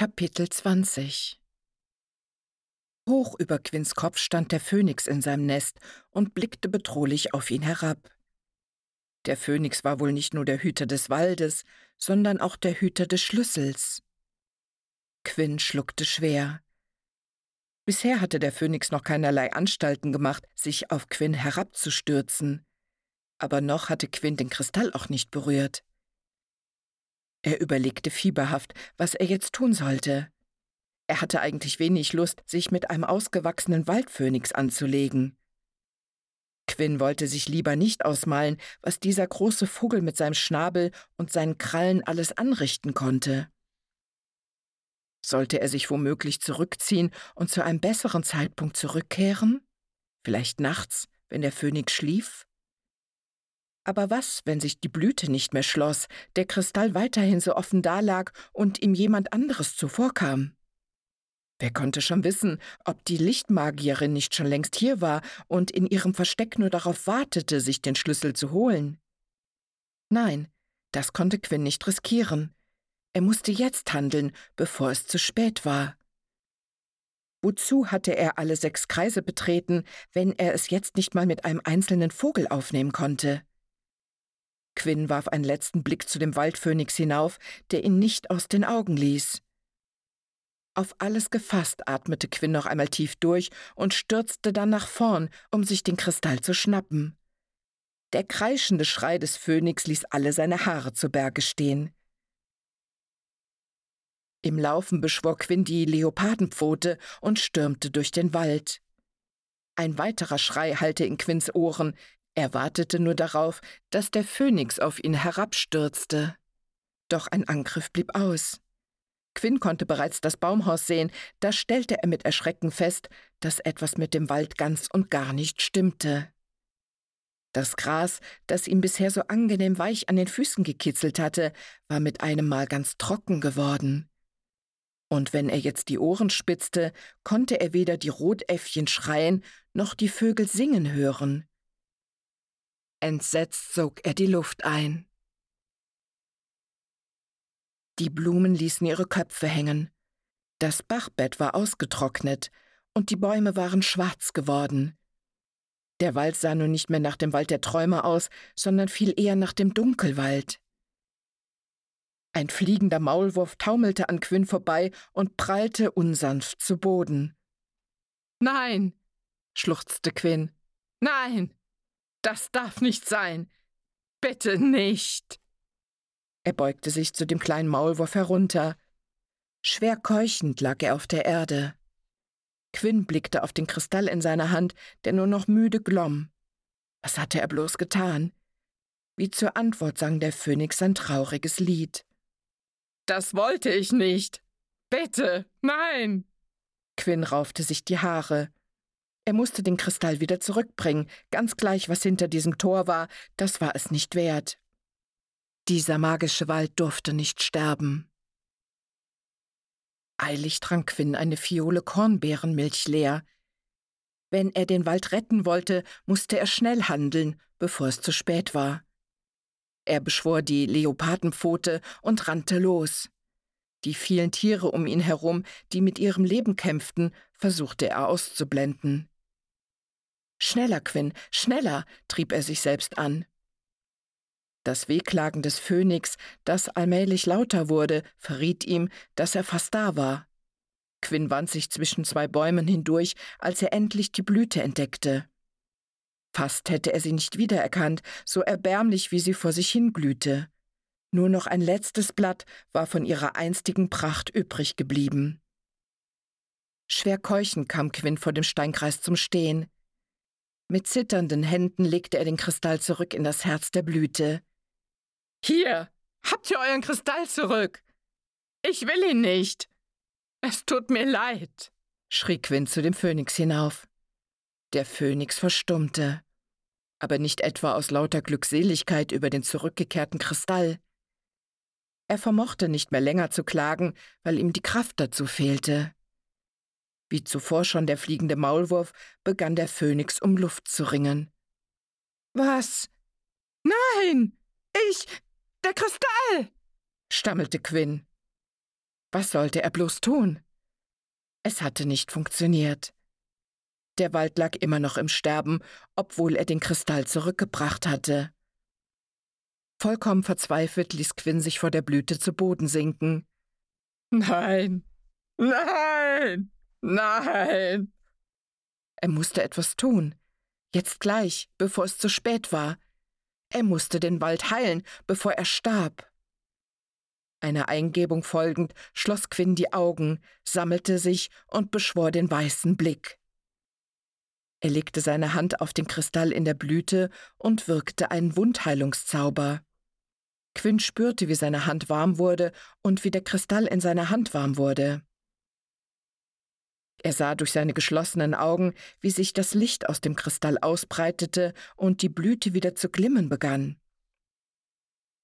Kapitel 20 Hoch über Quinns Kopf stand der Phönix in seinem Nest und blickte bedrohlich auf ihn herab. Der Phönix war wohl nicht nur der Hüter des Waldes, sondern auch der Hüter des Schlüssels. Quinn schluckte schwer. Bisher hatte der Phönix noch keinerlei Anstalten gemacht, sich auf Quinn herabzustürzen. Aber noch hatte Quinn den Kristall auch nicht berührt. Er überlegte fieberhaft, was er jetzt tun sollte. Er hatte eigentlich wenig Lust, sich mit einem ausgewachsenen Waldphönix anzulegen. Quinn wollte sich lieber nicht ausmalen, was dieser große Vogel mit seinem Schnabel und seinen Krallen alles anrichten konnte. Sollte er sich womöglich zurückziehen und zu einem besseren Zeitpunkt zurückkehren? Vielleicht nachts, wenn der Phönix schlief? Aber was, wenn sich die Blüte nicht mehr schloss, der Kristall weiterhin so offen dalag und ihm jemand anderes zuvorkam? Wer konnte schon wissen, ob die Lichtmagierin nicht schon längst hier war und in ihrem Versteck nur darauf wartete, sich den Schlüssel zu holen? Nein, das konnte Quinn nicht riskieren. Er musste jetzt handeln, bevor es zu spät war. Wozu hatte er alle sechs Kreise betreten, wenn er es jetzt nicht mal mit einem einzelnen Vogel aufnehmen konnte? Quinn warf einen letzten Blick zu dem Waldphönix hinauf, der ihn nicht aus den Augen ließ. Auf alles gefasst atmete Quinn noch einmal tief durch und stürzte dann nach vorn, um sich den Kristall zu schnappen. Der kreischende Schrei des Phönix ließ alle seine Haare zu Berge stehen. Im Laufen beschwor Quinn die Leopardenpfote und stürmte durch den Wald. Ein weiterer Schrei hallte in Quinns Ohren, er wartete nur darauf, dass der Phönix auf ihn herabstürzte. Doch ein Angriff blieb aus. Quinn konnte bereits das Baumhaus sehen, da stellte er mit Erschrecken fest, dass etwas mit dem Wald ganz und gar nicht stimmte. Das Gras, das ihm bisher so angenehm weich an den Füßen gekitzelt hatte, war mit einem Mal ganz trocken geworden. Und wenn er jetzt die Ohren spitzte, konnte er weder die Rotäffchen schreien noch die Vögel singen hören. Entsetzt sog er die Luft ein. Die Blumen ließen ihre Köpfe hängen. Das Bachbett war ausgetrocknet und die Bäume waren schwarz geworden. Der Wald sah nun nicht mehr nach dem Wald der Träume aus, sondern viel eher nach dem Dunkelwald. Ein fliegender Maulwurf taumelte an Quinn vorbei und prallte unsanft zu Boden. Nein, schluchzte Quinn. Nein! Das darf nicht sein. Bitte nicht. Er beugte sich zu dem kleinen Maulwurf herunter. Schwer keuchend lag er auf der Erde. Quinn blickte auf den Kristall in seiner Hand, der nur noch müde glomm. Was hatte er bloß getan? Wie zur Antwort sang der Phönix ein trauriges Lied. Das wollte ich nicht. Bitte, nein. Quinn raufte sich die Haare. Er musste den Kristall wieder zurückbringen, ganz gleich, was hinter diesem Tor war, das war es nicht wert. Dieser magische Wald durfte nicht sterben. Eilig trank Quinn eine Fiole Kornbeerenmilch leer. Wenn er den Wald retten wollte, musste er schnell handeln, bevor es zu spät war. Er beschwor die Leopardenpfote und rannte los. Die vielen Tiere um ihn herum, die mit ihrem Leben kämpften, versuchte er auszublenden. Schneller, Quinn, schneller, trieb er sich selbst an. Das Wehklagen des Phönix, das allmählich lauter wurde, verriet ihm, dass er fast da war. Quinn wand sich zwischen zwei Bäumen hindurch, als er endlich die Blüte entdeckte. Fast hätte er sie nicht wiedererkannt, so erbärmlich wie sie vor sich hin glühte. Nur noch ein letztes Blatt war von ihrer einstigen Pracht übrig geblieben. Schwer keuchend kam Quinn vor dem Steinkreis zum Stehen. Mit zitternden Händen legte er den Kristall zurück in das Herz der Blüte. Hier, habt ihr euren Kristall zurück? Ich will ihn nicht. Es tut mir leid, schrie Quinn zu dem Phönix hinauf. Der Phönix verstummte, aber nicht etwa aus lauter Glückseligkeit über den zurückgekehrten Kristall. Er vermochte nicht mehr länger zu klagen, weil ihm die Kraft dazu fehlte. Wie zuvor schon der fliegende Maulwurf, begann der Phönix um Luft zu ringen. Was? Nein! Ich. Der Kristall! stammelte Quinn. Was sollte er bloß tun? Es hatte nicht funktioniert. Der Wald lag immer noch im Sterben, obwohl er den Kristall zurückgebracht hatte. Vollkommen verzweifelt ließ Quinn sich vor der Blüte zu Boden sinken. Nein, nein, nein. Er musste etwas tun. Jetzt gleich, bevor es zu spät war. Er musste den Wald heilen, bevor er starb. Einer Eingebung folgend schloss Quinn die Augen, sammelte sich und beschwor den weißen Blick. Er legte seine Hand auf den Kristall in der Blüte und wirkte einen Wundheilungszauber. Quinn spürte, wie seine Hand warm wurde und wie der Kristall in seiner Hand warm wurde. Er sah durch seine geschlossenen Augen, wie sich das Licht aus dem Kristall ausbreitete und die Blüte wieder zu glimmen begann.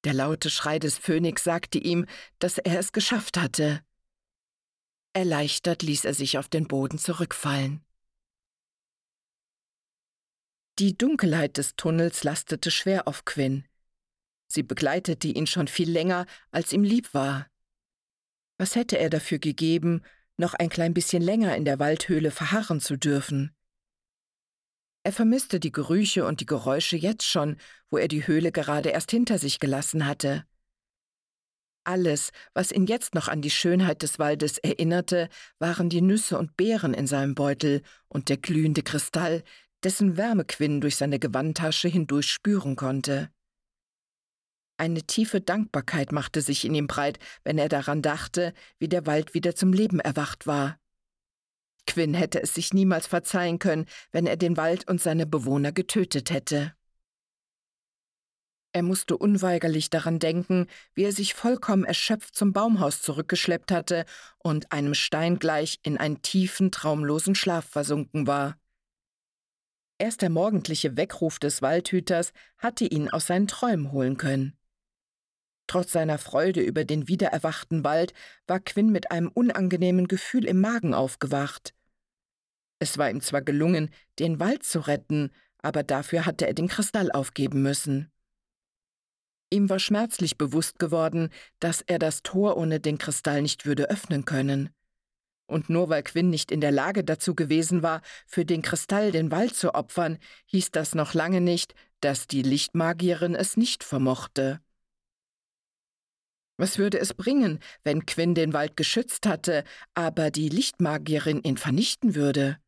Der laute Schrei des Phönix sagte ihm, dass er es geschafft hatte. Erleichtert ließ er sich auf den Boden zurückfallen. Die Dunkelheit des Tunnels lastete schwer auf Quinn. Sie begleitete ihn schon viel länger, als ihm lieb war. Was hätte er dafür gegeben, noch ein klein bisschen länger in der Waldhöhle verharren zu dürfen. Er vermisste die Gerüche und die Geräusche jetzt schon, wo er die Höhle gerade erst hinter sich gelassen hatte. Alles, was ihn jetzt noch an die Schönheit des Waldes erinnerte, waren die Nüsse und Beeren in seinem Beutel und der glühende Kristall, dessen Wärme Quinn durch seine Gewandtasche hindurch spüren konnte. Eine tiefe Dankbarkeit machte sich in ihm breit, wenn er daran dachte, wie der Wald wieder zum Leben erwacht war. Quinn hätte es sich niemals verzeihen können, wenn er den Wald und seine Bewohner getötet hätte. Er musste unweigerlich daran denken, wie er sich vollkommen erschöpft zum Baumhaus zurückgeschleppt hatte und einem Stein gleich in einen tiefen, traumlosen Schlaf versunken war. Erst der morgendliche Weckruf des Waldhüters hatte ihn aus seinen Träumen holen können. Trotz seiner Freude über den wiedererwachten Wald war Quinn mit einem unangenehmen Gefühl im Magen aufgewacht. Es war ihm zwar gelungen, den Wald zu retten, aber dafür hatte er den Kristall aufgeben müssen. Ihm war schmerzlich bewusst geworden, dass er das Tor ohne den Kristall nicht würde öffnen können. Und nur weil Quinn nicht in der Lage dazu gewesen war, für den Kristall den Wald zu opfern, hieß das noch lange nicht, dass die Lichtmagierin es nicht vermochte. Was würde es bringen, wenn Quinn den Wald geschützt hatte, aber die Lichtmagierin ihn vernichten würde?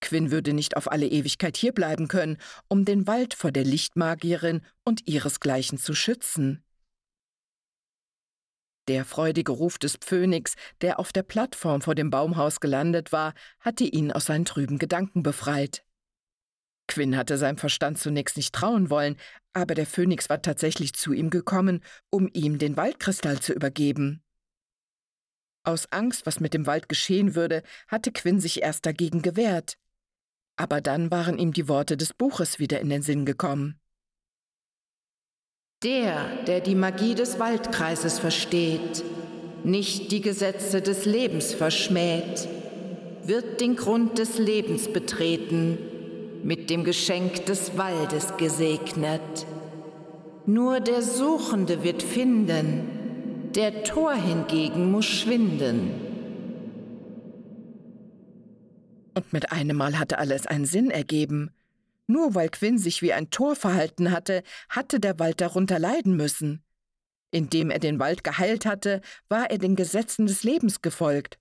Quinn würde nicht auf alle Ewigkeit hierbleiben können, um den Wald vor der Lichtmagierin und ihresgleichen zu schützen. Der freudige Ruf des Phönix, der auf der Plattform vor dem Baumhaus gelandet war, hatte ihn aus seinen trüben Gedanken befreit. Quinn hatte seinem Verstand zunächst nicht trauen wollen, aber der Phönix war tatsächlich zu ihm gekommen, um ihm den Waldkristall zu übergeben. Aus Angst, was mit dem Wald geschehen würde, hatte Quinn sich erst dagegen gewehrt. Aber dann waren ihm die Worte des Buches wieder in den Sinn gekommen. Der, der die Magie des Waldkreises versteht, nicht die Gesetze des Lebens verschmäht, wird den Grund des Lebens betreten mit dem Geschenk des Waldes gesegnet. Nur der Suchende wird finden, der Tor hingegen muss schwinden. Und mit einem Mal hatte alles einen Sinn ergeben. Nur weil Quinn sich wie ein Tor verhalten hatte, hatte der Wald darunter leiden müssen. Indem er den Wald geheilt hatte, war er den Gesetzen des Lebens gefolgt,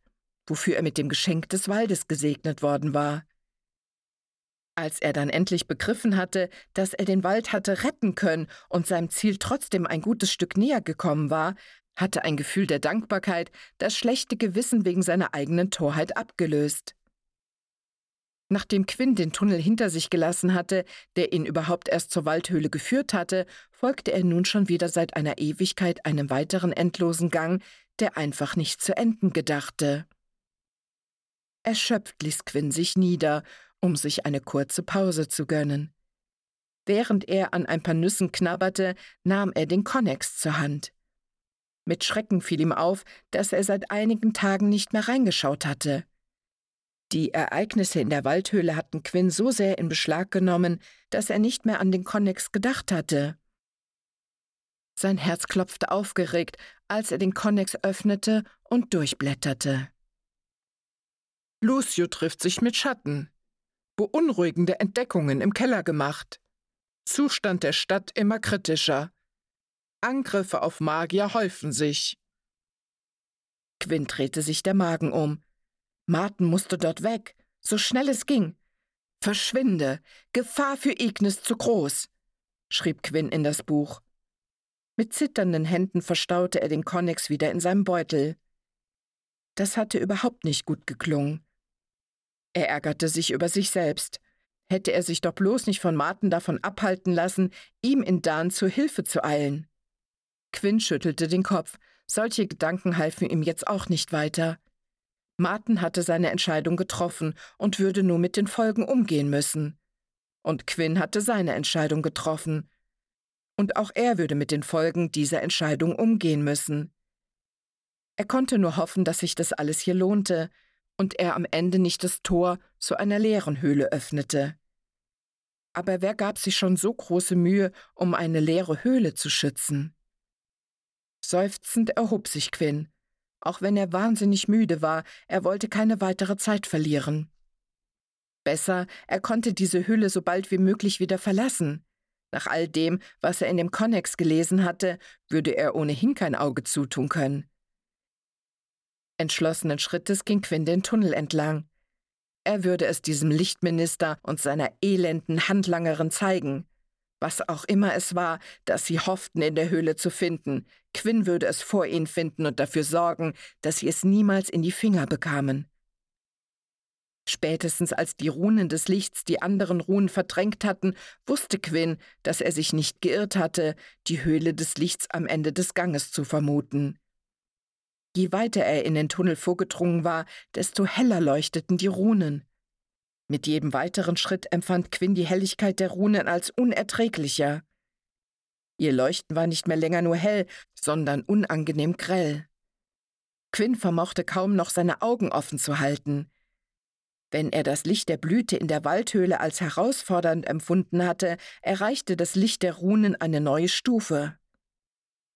wofür er mit dem Geschenk des Waldes gesegnet worden war. Als er dann endlich begriffen hatte, dass er den Wald hatte retten können und seinem Ziel trotzdem ein gutes Stück näher gekommen war, hatte ein Gefühl der Dankbarkeit das schlechte Gewissen wegen seiner eigenen Torheit abgelöst. Nachdem Quinn den Tunnel hinter sich gelassen hatte, der ihn überhaupt erst zur Waldhöhle geführt hatte, folgte er nun schon wieder seit einer Ewigkeit einem weiteren endlosen Gang, der einfach nicht zu enden gedachte. Erschöpft ließ Quinn sich nieder um sich eine kurze Pause zu gönnen. Während er an ein paar Nüssen knabberte, nahm er den Konnex zur Hand. Mit Schrecken fiel ihm auf, dass er seit einigen Tagen nicht mehr reingeschaut hatte. Die Ereignisse in der Waldhöhle hatten Quinn so sehr in Beschlag genommen, dass er nicht mehr an den Konnex gedacht hatte. Sein Herz klopfte aufgeregt, als er den Konnex öffnete und durchblätterte. Lucio trifft sich mit Schatten. Beunruhigende Entdeckungen im Keller gemacht. Zustand der Stadt immer kritischer. Angriffe auf Magier häufen sich. Quinn drehte sich der Magen um. Martin musste dort weg, so schnell es ging. Verschwinde, Gefahr für Ignis zu groß, schrieb Quinn in das Buch. Mit zitternden Händen verstaute er den Konnex wieder in seinem Beutel. Das hatte überhaupt nicht gut geklungen. Er ärgerte sich über sich selbst. Hätte er sich doch bloß nicht von Martin davon abhalten lassen, ihm in Dan zur Hilfe zu eilen. Quinn schüttelte den Kopf. Solche Gedanken halfen ihm jetzt auch nicht weiter. Martin hatte seine Entscheidung getroffen und würde nur mit den Folgen umgehen müssen. Und Quinn hatte seine Entscheidung getroffen und auch er würde mit den Folgen dieser Entscheidung umgehen müssen. Er konnte nur hoffen, dass sich das alles hier lohnte und er am Ende nicht das Tor zu einer leeren Höhle öffnete. Aber wer gab sich schon so große Mühe, um eine leere Höhle zu schützen? Seufzend erhob sich Quinn. Auch wenn er wahnsinnig müde war, er wollte keine weitere Zeit verlieren. Besser, er konnte diese Höhle so bald wie möglich wieder verlassen. Nach all dem, was er in dem Konnex gelesen hatte, würde er ohnehin kein Auge zutun können. Entschlossenen Schrittes ging Quinn den Tunnel entlang. Er würde es diesem Lichtminister und seiner elenden Handlangerin zeigen. Was auch immer es war, das sie hofften in der Höhle zu finden, Quinn würde es vor ihnen finden und dafür sorgen, dass sie es niemals in die Finger bekamen. Spätestens als die Runen des Lichts die anderen Runen verdrängt hatten, wusste Quinn, dass er sich nicht geirrt hatte, die Höhle des Lichts am Ende des Ganges zu vermuten. Je weiter er in den Tunnel vorgedrungen war, desto heller leuchteten die Runen. Mit jedem weiteren Schritt empfand Quinn die Helligkeit der Runen als unerträglicher. Ihr Leuchten war nicht mehr länger nur hell, sondern unangenehm grell. Quinn vermochte kaum noch seine Augen offen zu halten. Wenn er das Licht der Blüte in der Waldhöhle als herausfordernd empfunden hatte, erreichte das Licht der Runen eine neue Stufe.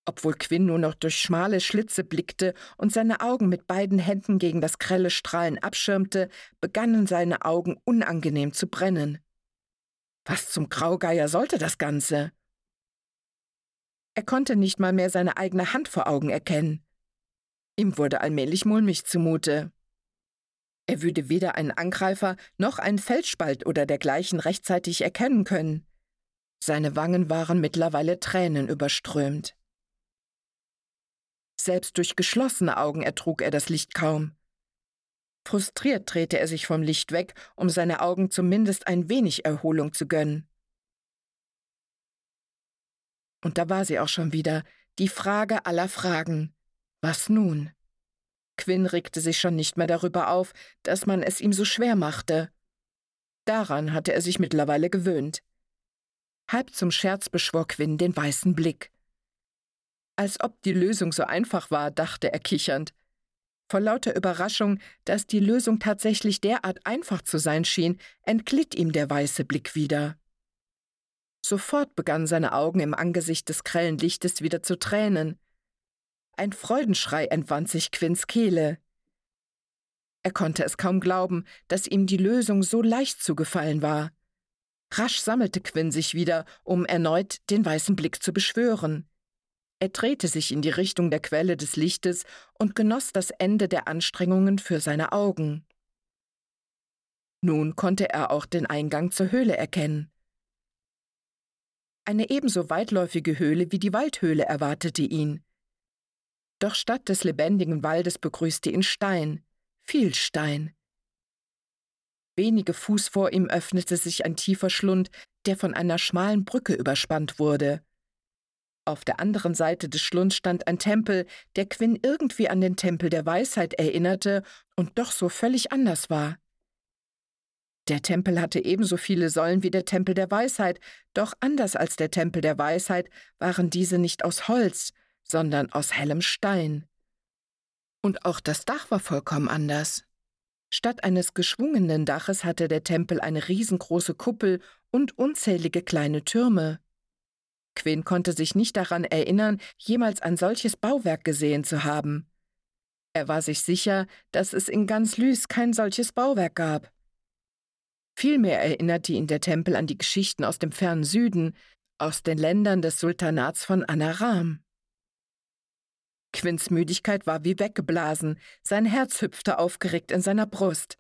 Obwohl Quinn nur noch durch schmale Schlitze blickte und seine Augen mit beiden Händen gegen das grelle Strahlen abschirmte, begannen seine Augen unangenehm zu brennen. Was zum Graugeier sollte das Ganze? Er konnte nicht mal mehr seine eigene Hand vor Augen erkennen. Ihm wurde allmählich mulmig zumute. Er würde weder einen Angreifer noch einen Felsspalt oder dergleichen rechtzeitig erkennen können. Seine Wangen waren mittlerweile Tränen überströmt. Selbst durch geschlossene Augen ertrug er das Licht kaum. Frustriert drehte er sich vom Licht weg, um seine Augen zumindest ein wenig Erholung zu gönnen. Und da war sie auch schon wieder, die Frage aller Fragen. Was nun? Quinn regte sich schon nicht mehr darüber auf, dass man es ihm so schwer machte. Daran hatte er sich mittlerweile gewöhnt. Halb zum Scherz beschwor Quinn den weißen Blick. Als ob die Lösung so einfach war, dachte er kichernd. Vor lauter Überraschung, dass die Lösung tatsächlich derart einfach zu sein schien, entglitt ihm der weiße Blick wieder. Sofort begannen seine Augen im Angesicht des grellen Lichtes wieder zu tränen. Ein Freudenschrei entwand sich Quinns Kehle. Er konnte es kaum glauben, dass ihm die Lösung so leicht zugefallen war. Rasch sammelte Quinn sich wieder, um erneut den weißen Blick zu beschwören. Er drehte sich in die Richtung der Quelle des Lichtes und genoss das Ende der Anstrengungen für seine Augen. Nun konnte er auch den Eingang zur Höhle erkennen. Eine ebenso weitläufige Höhle wie die Waldhöhle erwartete ihn. Doch statt des lebendigen Waldes begrüßte ihn Stein, viel Stein. Wenige Fuß vor ihm öffnete sich ein tiefer Schlund, der von einer schmalen Brücke überspannt wurde. Auf der anderen Seite des Schlunds stand ein Tempel, der Quinn irgendwie an den Tempel der Weisheit erinnerte und doch so völlig anders war. Der Tempel hatte ebenso viele Säulen wie der Tempel der Weisheit, doch anders als der Tempel der Weisheit waren diese nicht aus Holz, sondern aus hellem Stein. Und auch das Dach war vollkommen anders. Statt eines geschwungenen Daches hatte der Tempel eine riesengroße Kuppel und unzählige kleine Türme. Quinn konnte sich nicht daran erinnern, jemals ein solches Bauwerk gesehen zu haben. Er war sich sicher, dass es in ganz Lys kein solches Bauwerk gab. Vielmehr erinnerte ihn der Tempel an die Geschichten aus dem fernen Süden, aus den Ländern des Sultanats von Anaram. Quinns Müdigkeit war wie weggeblasen, sein Herz hüpfte aufgeregt in seiner Brust.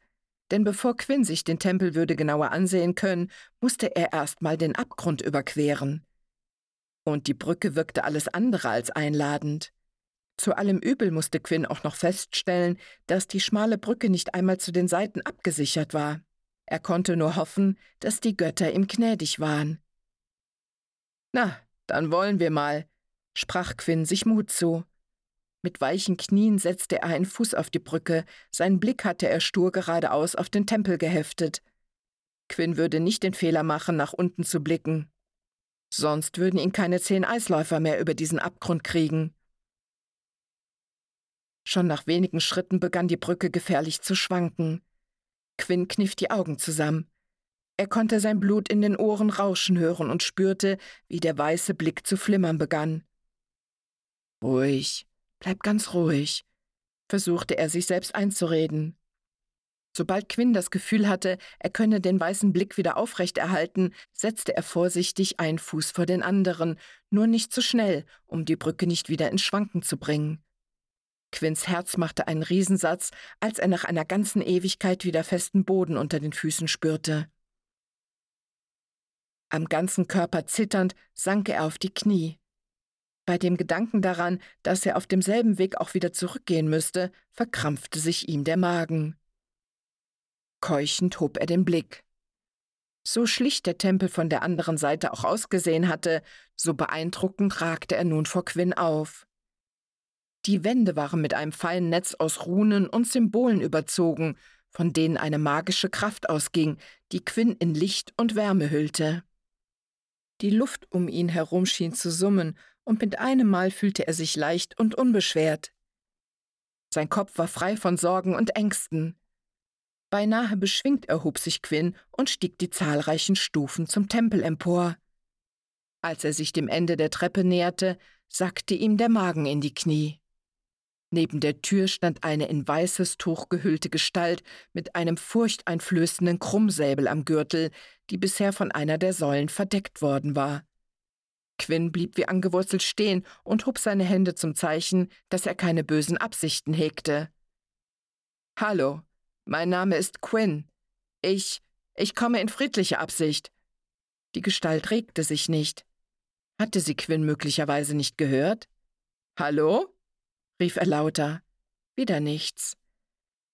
Denn bevor Quinn sich den Tempel würde genauer ansehen können, musste er erst mal den Abgrund überqueren. Und die Brücke wirkte alles andere als einladend. Zu allem Übel musste Quinn auch noch feststellen, dass die schmale Brücke nicht einmal zu den Seiten abgesichert war. Er konnte nur hoffen, dass die Götter ihm gnädig waren. Na, dann wollen wir mal, sprach Quinn sich Mut zu. Mit weichen Knien setzte er einen Fuß auf die Brücke, seinen Blick hatte er stur geradeaus auf den Tempel geheftet. Quinn würde nicht den Fehler machen, nach unten zu blicken. Sonst würden ihn keine zehn Eisläufer mehr über diesen Abgrund kriegen. Schon nach wenigen Schritten begann die Brücke gefährlich zu schwanken. Quinn kniff die Augen zusammen. Er konnte sein Blut in den Ohren rauschen hören und spürte, wie der weiße Blick zu flimmern begann. Ruhig, bleib ganz ruhig, versuchte er sich selbst einzureden. Sobald Quinn das Gefühl hatte, er könne den weißen Blick wieder aufrechterhalten, setzte er vorsichtig einen Fuß vor den anderen, nur nicht zu schnell, um die Brücke nicht wieder ins Schwanken zu bringen. Quinns Herz machte einen Riesensatz, als er nach einer ganzen Ewigkeit wieder festen Boden unter den Füßen spürte. Am ganzen Körper zitternd sank er auf die Knie. Bei dem Gedanken daran, dass er auf demselben Weg auch wieder zurückgehen müsste, verkrampfte sich ihm der Magen. Keuchend hob er den Blick. So schlicht der Tempel von der anderen Seite auch ausgesehen hatte, so beeindruckend ragte er nun vor Quinn auf. Die Wände waren mit einem feinen Netz aus Runen und Symbolen überzogen, von denen eine magische Kraft ausging, die Quinn in Licht und Wärme hüllte. Die Luft um ihn herum schien zu summen, und mit einem Mal fühlte er sich leicht und unbeschwert. Sein Kopf war frei von Sorgen und Ängsten. Beinahe beschwingt erhob sich Quinn und stieg die zahlreichen Stufen zum Tempel empor. Als er sich dem Ende der Treppe näherte, sackte ihm der Magen in die Knie. Neben der Tür stand eine in weißes Tuch gehüllte Gestalt mit einem furchteinflößenden Krummsäbel am Gürtel, die bisher von einer der Säulen verdeckt worden war. Quinn blieb wie angewurzelt stehen und hob seine Hände zum Zeichen, dass er keine bösen Absichten hegte. Hallo, mein Name ist Quinn. Ich, ich komme in friedlicher Absicht. Die Gestalt regte sich nicht. Hatte sie Quinn möglicherweise nicht gehört? Hallo? rief er lauter. Wieder nichts.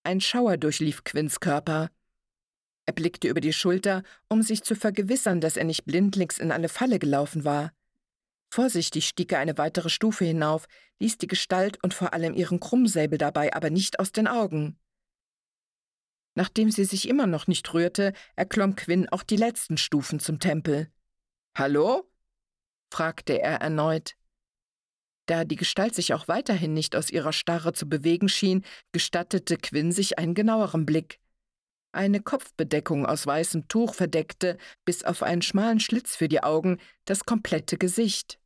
Ein Schauer durchlief Quinns Körper. Er blickte über die Schulter, um sich zu vergewissern, dass er nicht blindlings in eine Falle gelaufen war. Vorsichtig stieg er eine weitere Stufe hinauf, ließ die Gestalt und vor allem ihren Krummsäbel dabei aber nicht aus den Augen. Nachdem sie sich immer noch nicht rührte, erklomm Quinn auch die letzten Stufen zum Tempel. Hallo? fragte er erneut. Da die Gestalt sich auch weiterhin nicht aus ihrer Starre zu bewegen schien, gestattete Quinn sich einen genaueren Blick. Eine Kopfbedeckung aus weißem Tuch verdeckte, bis auf einen schmalen Schlitz für die Augen, das komplette Gesicht.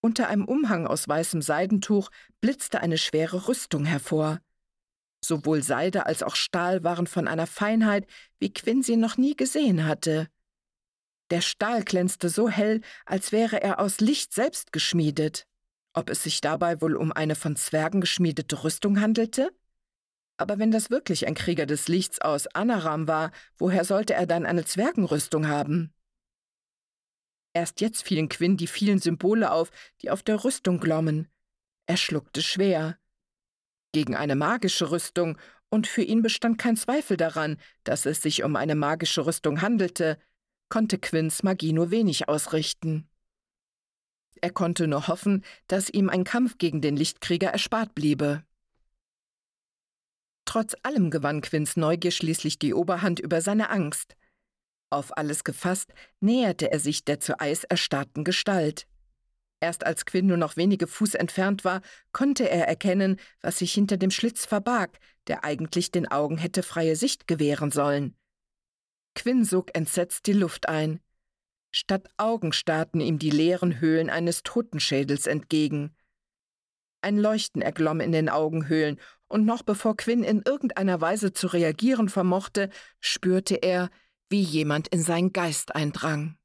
Unter einem Umhang aus weißem Seidentuch blitzte eine schwere Rüstung hervor. Sowohl Seide als auch Stahl waren von einer Feinheit, wie Quinn sie noch nie gesehen hatte. Der Stahl glänzte so hell, als wäre er aus Licht selbst geschmiedet. Ob es sich dabei wohl um eine von Zwergen geschmiedete Rüstung handelte? Aber wenn das wirklich ein Krieger des Lichts aus Anaram war, woher sollte er dann eine Zwergenrüstung haben? Erst jetzt fielen Quinn die vielen Symbole auf, die auf der Rüstung glommen. Er schluckte schwer. Gegen eine magische Rüstung, und für ihn bestand kein Zweifel daran, dass es sich um eine magische Rüstung handelte, konnte Quinns Magie nur wenig ausrichten. Er konnte nur hoffen, dass ihm ein Kampf gegen den Lichtkrieger erspart bliebe. Trotz allem gewann Quinns Neugier schließlich die Oberhand über seine Angst. Auf alles gefasst, näherte er sich der zu Eis erstarrten Gestalt. Erst als Quinn nur noch wenige Fuß entfernt war, konnte er erkennen, was sich hinter dem Schlitz verbarg, der eigentlich den Augen hätte freie Sicht gewähren sollen. Quinn sog entsetzt die Luft ein. Statt Augen starrten ihm die leeren Höhlen eines Totenschädels entgegen. Ein Leuchten erglomm in den Augenhöhlen, und noch bevor Quinn in irgendeiner Weise zu reagieren vermochte, spürte er, wie jemand in seinen Geist eindrang.